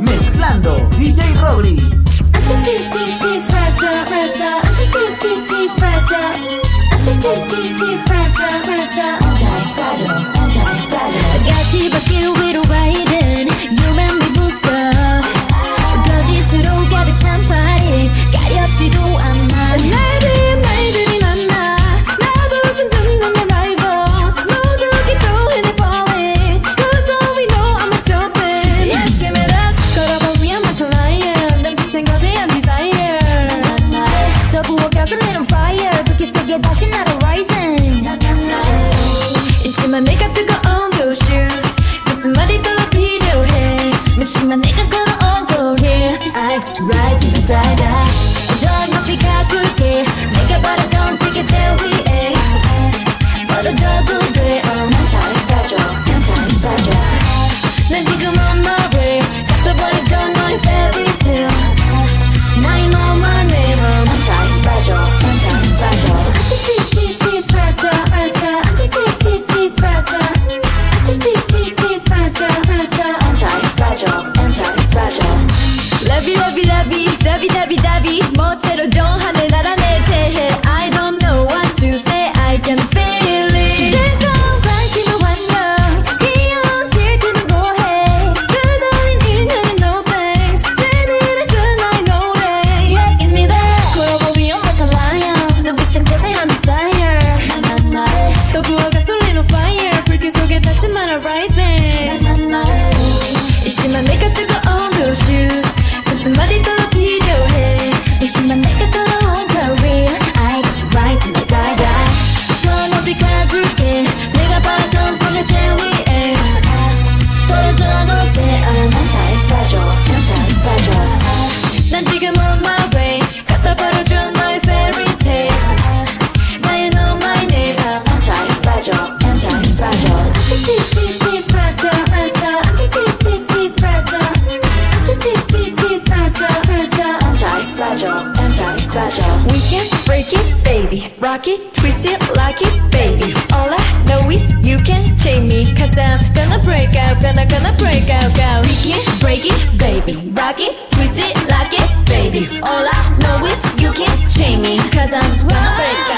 Mezclando DJ Rory. get that not a rising. It's my makeup to go on those shoes. Cause somebody go to pee their head. On go here. I try to be to. I don't know if you got to get. Makeup, I don't double day, oh. Break it, baby. Rock it, twist it, like it, baby. All I know is you can chain me. Cause I'm gonna break out, gonna, gonna break out, go. Break can break it, baby. Rock it, twist it, like it, baby. All I know is you can chain me. Cause I'm gonna break out.